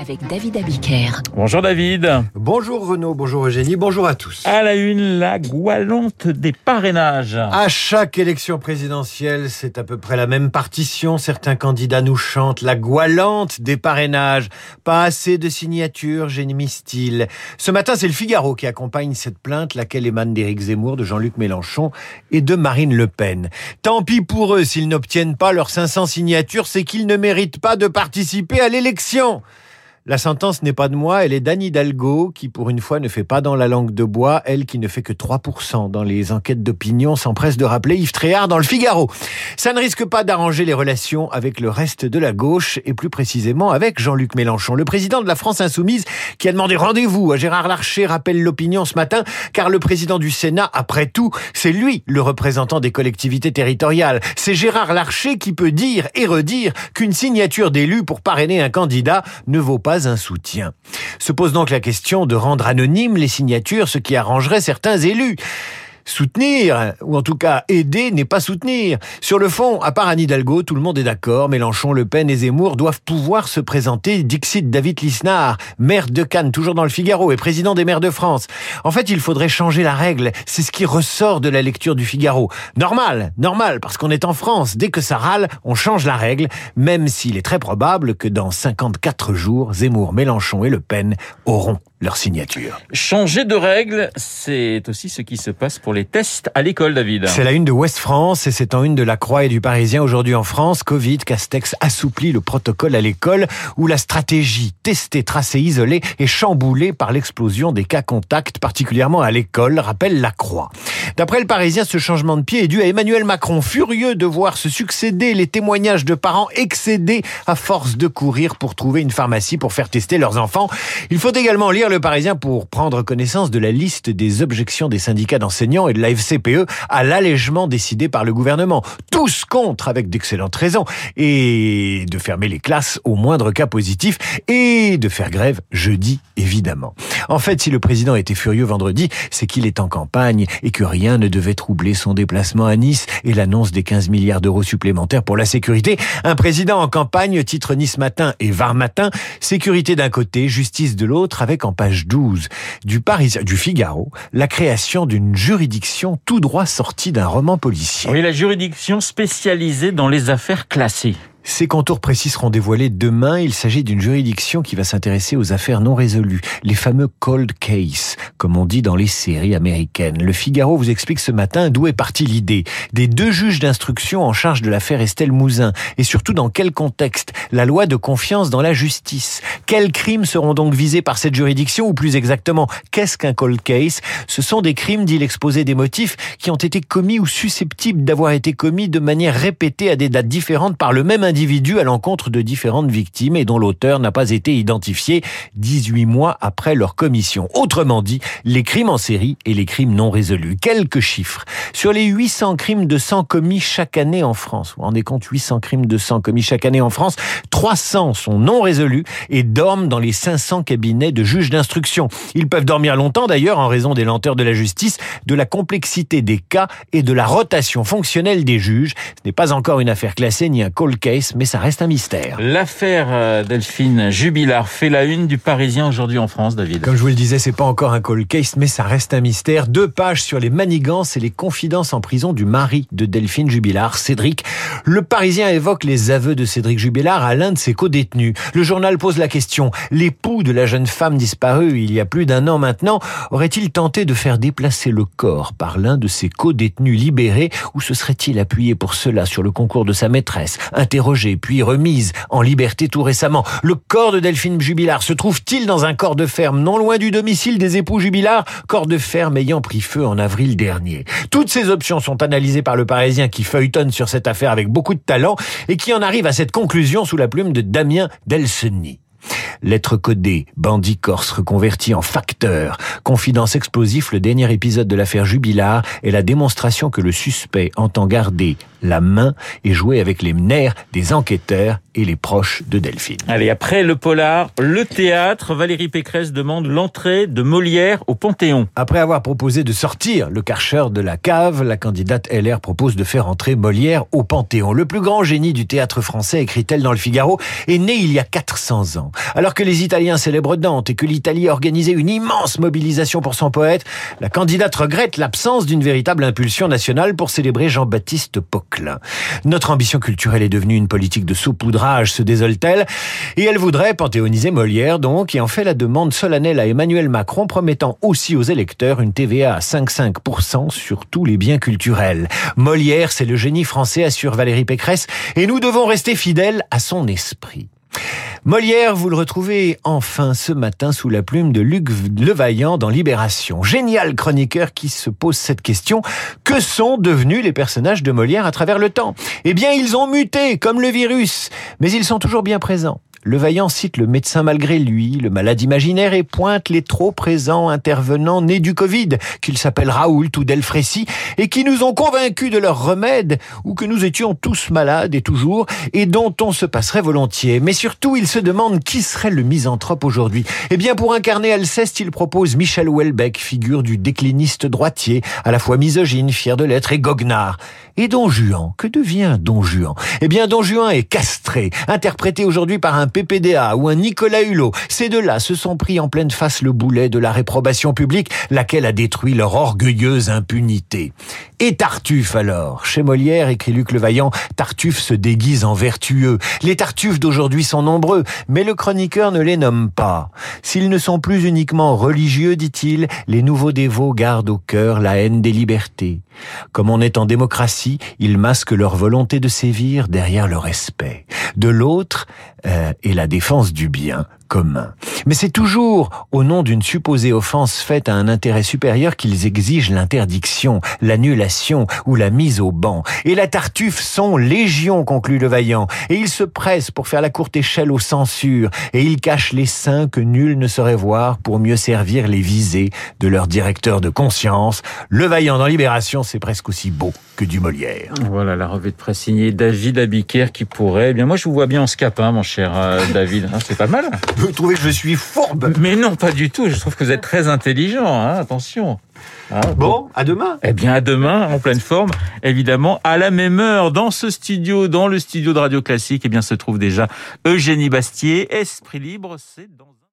avec David Abiker. Bonjour David. Bonjour Renaud, bonjour Eugénie, bonjour à tous. À la une, la goualante des parrainages. À chaque élection présidentielle, c'est à peu près la même partition. Certains candidats nous chantent la goualante des parrainages. Pas assez de signatures, génie-t-il. Ce matin, c'est le Figaro qui accompagne cette plainte, laquelle émane d'Éric Zemmour, de Jean-Luc Mélenchon et de Marine Le Pen. Tant pis pour eux s'ils n'obtiennent pas leurs 500 signatures, c'est qu'ils ne méritent pas de participer à l'élection. La sentence n'est pas de moi, elle est d'Anne Hidalgo, qui pour une fois ne fait pas dans la langue de bois, elle qui ne fait que 3% dans les enquêtes d'opinion, s'empresse de rappeler Yves Tréhard dans le Figaro. Ça ne risque pas d'arranger les relations avec le reste de la gauche, et plus précisément avec Jean-Luc Mélenchon. Le président de la France Insoumise, qui a demandé rendez-vous à Gérard Larcher, rappelle l'opinion ce matin, car le président du Sénat, après tout, c'est lui le représentant des collectivités territoriales. C'est Gérard Larcher qui peut dire et redire qu'une signature d'élu pour parrainer un candidat ne vaut pas un soutien. Se pose donc la question de rendre anonymes les signatures, ce qui arrangerait certains élus. Soutenir, ou en tout cas aider, n'est pas soutenir. Sur le fond, à part Anne Hidalgo, tout le monde est d'accord. Mélenchon, Le Pen et Zemmour doivent pouvoir se présenter. Dixit David Lisnard, maire de Cannes, toujours dans le Figaro, et président des maires de France. En fait, il faudrait changer la règle. C'est ce qui ressort de la lecture du Figaro. Normal, normal, parce qu'on est en France. Dès que ça râle, on change la règle, même s'il est très probable que dans 54 jours, Zemmour, Mélenchon et Le Pen auront leur signature. Changer de règle, c'est aussi ce qui se passe pour les tests à l'école, David. C'est la une de Ouest France et c'est en une de la Croix et du Parisien aujourd'hui en France. Covid, Castex assouplit le protocole à l'école où la stratégie tester, tracer, isoler est chamboulée par l'explosion des cas contacts, particulièrement à l'école, rappelle la Croix. D'après le Parisien, ce changement de pied est dû à Emmanuel Macron, furieux de voir se succéder les témoignages de parents excédés à force de courir pour trouver une pharmacie pour faire tester leurs enfants. Il faut également lire le Parisien pour prendre connaissance de la liste des objections des syndicats d'enseignants et de la FCPE à l'allègement décidé par le gouvernement. Tous contre avec d'excellentes raisons. Et de fermer les classes au moindre cas positif et de faire grève jeudi, évidemment. En fait, si le président était furieux vendredi, c'est qu'il est en campagne et que rien ne devait troubler son déplacement à Nice et l'annonce des 15 milliards d'euros supplémentaires pour la sécurité. Un président en campagne, titre Nice Matin et Var Matin, sécurité d'un côté, justice de l'autre, avec en page 12 du Parisien, du Figaro, la création d'une juridiction tout droit sortie d'un roman policier. Oui, la juridiction spécialisée dans les affaires classées. Ces contours précis seront dévoilés demain. Il s'agit d'une juridiction qui va s'intéresser aux affaires non résolues, les fameux cold cases, comme on dit dans les séries américaines. Le Figaro vous explique ce matin d'où est partie l'idée. Des deux juges d'instruction en charge de l'affaire Estelle Mouzin, et surtout dans quel contexte? La loi de confiance dans la justice. Quels crimes seront donc visés par cette juridiction, ou plus exactement, qu'est-ce qu'un cold case? Ce sont des crimes, dit l'exposé des motifs, qui ont été commis ou susceptibles d'avoir été commis de manière répétée à des dates différentes par le même individus à l'encontre de différentes victimes et dont l'auteur n'a pas été identifié 18 mois après leur commission. Autrement dit, les crimes en série et les crimes non résolus. Quelques chiffres. Sur les 800 crimes de sang commis chaque année en France, vous rendez compte, 800 crimes de sang commis chaque année en France, 300 sont non résolus et dorment dans les 500 cabinets de juges d'instruction. Ils peuvent dormir longtemps d'ailleurs en raison des lenteurs de la justice, de la complexité des cas et de la rotation fonctionnelle des juges. Ce n'est pas encore une affaire classée ni un cold case mais ça reste un mystère. L'affaire euh, Delphine Jubilard fait la une du Parisien aujourd'hui en France, David. Comme je vous le disais, c'est pas encore un cold case, mais ça reste un mystère. Deux pages sur les manigances et les confidences en prison du mari de Delphine Jubilard, Cédric. Le Parisien évoque les aveux de Cédric Jubilard à l'un de ses co-détenus. Le journal pose la question, l'époux de la jeune femme disparue il y a plus d'un an maintenant, aurait-il tenté de faire déplacer le corps par l'un de ses co-détenus libérés ou se serait-il appuyé pour cela sur le concours de sa maîtresse, puis remise en liberté tout récemment. Le corps de Delphine Jubilard se trouve-t-il dans un corps de ferme non loin du domicile des époux Jubilard, corps de ferme ayant pris feu en avril dernier Toutes ces options sont analysées par le Parisien qui feuilletonne sur cette affaire avec beaucoup de talent et qui en arrive à cette conclusion sous la plume de Damien Delseny. Lettre codée, bandit corse reconverti en facteur, confidence explosif, le dernier épisode de l'affaire Jubilard est la démonstration que le suspect entend garder la main et jouer avec les nerfs des enquêteurs et les proches de Delphine. Allez, après le polar, le théâtre, Valérie Pécresse demande l'entrée de Molière au Panthéon. Après avoir proposé de sortir le Karcher de la cave, la candidate LR propose de faire entrer Molière au Panthéon. Le plus grand génie du théâtre français, écrit-elle dans le Figaro, est né il y a 400 ans. Alors que les Italiens célèbrent Dante et que l'Italie a organisé une immense mobilisation pour son poète, la candidate regrette l'absence d'une véritable impulsion nationale pour célébrer Jean-Baptiste Notre ambition culturelle est devenue une politique de saupoudrage, se désole-t-elle, et elle voudrait panthéoniser Molière donc, et en fait la demande solennelle à Emmanuel Macron promettant aussi aux électeurs une TVA à 5,5% sur tous les biens culturels. Molière, c'est le génie français, assure Valérie Pécresse, et nous devons rester fidèles à son esprit. Molière, vous le retrouvez enfin ce matin sous la plume de Luc Levaillant dans Libération. Génial chroniqueur qui se pose cette question. Que sont devenus les personnages de Molière à travers le temps? Eh bien, ils ont muté comme le virus, mais ils sont toujours bien présents. Le Vaillant cite le médecin malgré lui, le malade imaginaire et pointe les trop présents intervenants nés du Covid, qu'ils s'appellent Raoult ou Delfrécy, et qui nous ont convaincus de leur remède, ou que nous étions tous malades et toujours, et dont on se passerait volontiers. Mais surtout, il se demande qui serait le misanthrope aujourd'hui. Eh bien, pour incarner Alceste, il propose Michel Houellebecq, figure du décliniste droitier, à la fois misogyne, fier de l'être, et goguenard. Et Don Juan, que devient Don Juan? Eh bien, Don Juan est castré, interprété aujourd'hui par un PPDA ou un Nicolas Hulot. Ces deux-là se sont pris en pleine face le boulet de la réprobation publique, laquelle a détruit leur orgueilleuse impunité. Et Tartuffe alors Chez Molière, écrit Luc Levaillant, Tartuffe se déguise en vertueux. Les Tartuffes d'aujourd'hui sont nombreux, mais le chroniqueur ne les nomme pas. S'ils ne sont plus uniquement religieux, dit-il, les nouveaux dévots gardent au cœur la haine des libertés. Comme on est en démocratie, ils masquent leur volonté de sévir derrière le respect. De l'autre euh, est la défense du bien Mais c'est toujours au nom d'une supposée offense faite à un intérêt supérieur qu'ils exigent l'interdiction, l'annulation ou la mise au banc. Et la Tartuffe sont légion, conclut le vaillant, et ils se pressent pour faire la courte échelle aux censures, et ils cachent les seins que nul ne saurait voir pour mieux servir les visées de leur directeur de conscience. Le vaillant dans Libération, c'est presque aussi beau que du Molière. Voilà la revue de presse signée David Abiker qui pourrait. Eh bien, moi, je vous vois bien en scapin, mon cher euh, David. Hein, c'est pas mal. Vous trouvez que je suis fourbe Mais non, pas du tout. Je trouve que vous êtes très intelligent. Hein, attention. Ah, bon, à demain. Eh bien, à demain, en pleine forme, évidemment, à la même heure, dans ce studio, dans le studio de Radio Classique, eh bien, se trouve déjà Eugénie Bastier. Esprit libre, c'est dans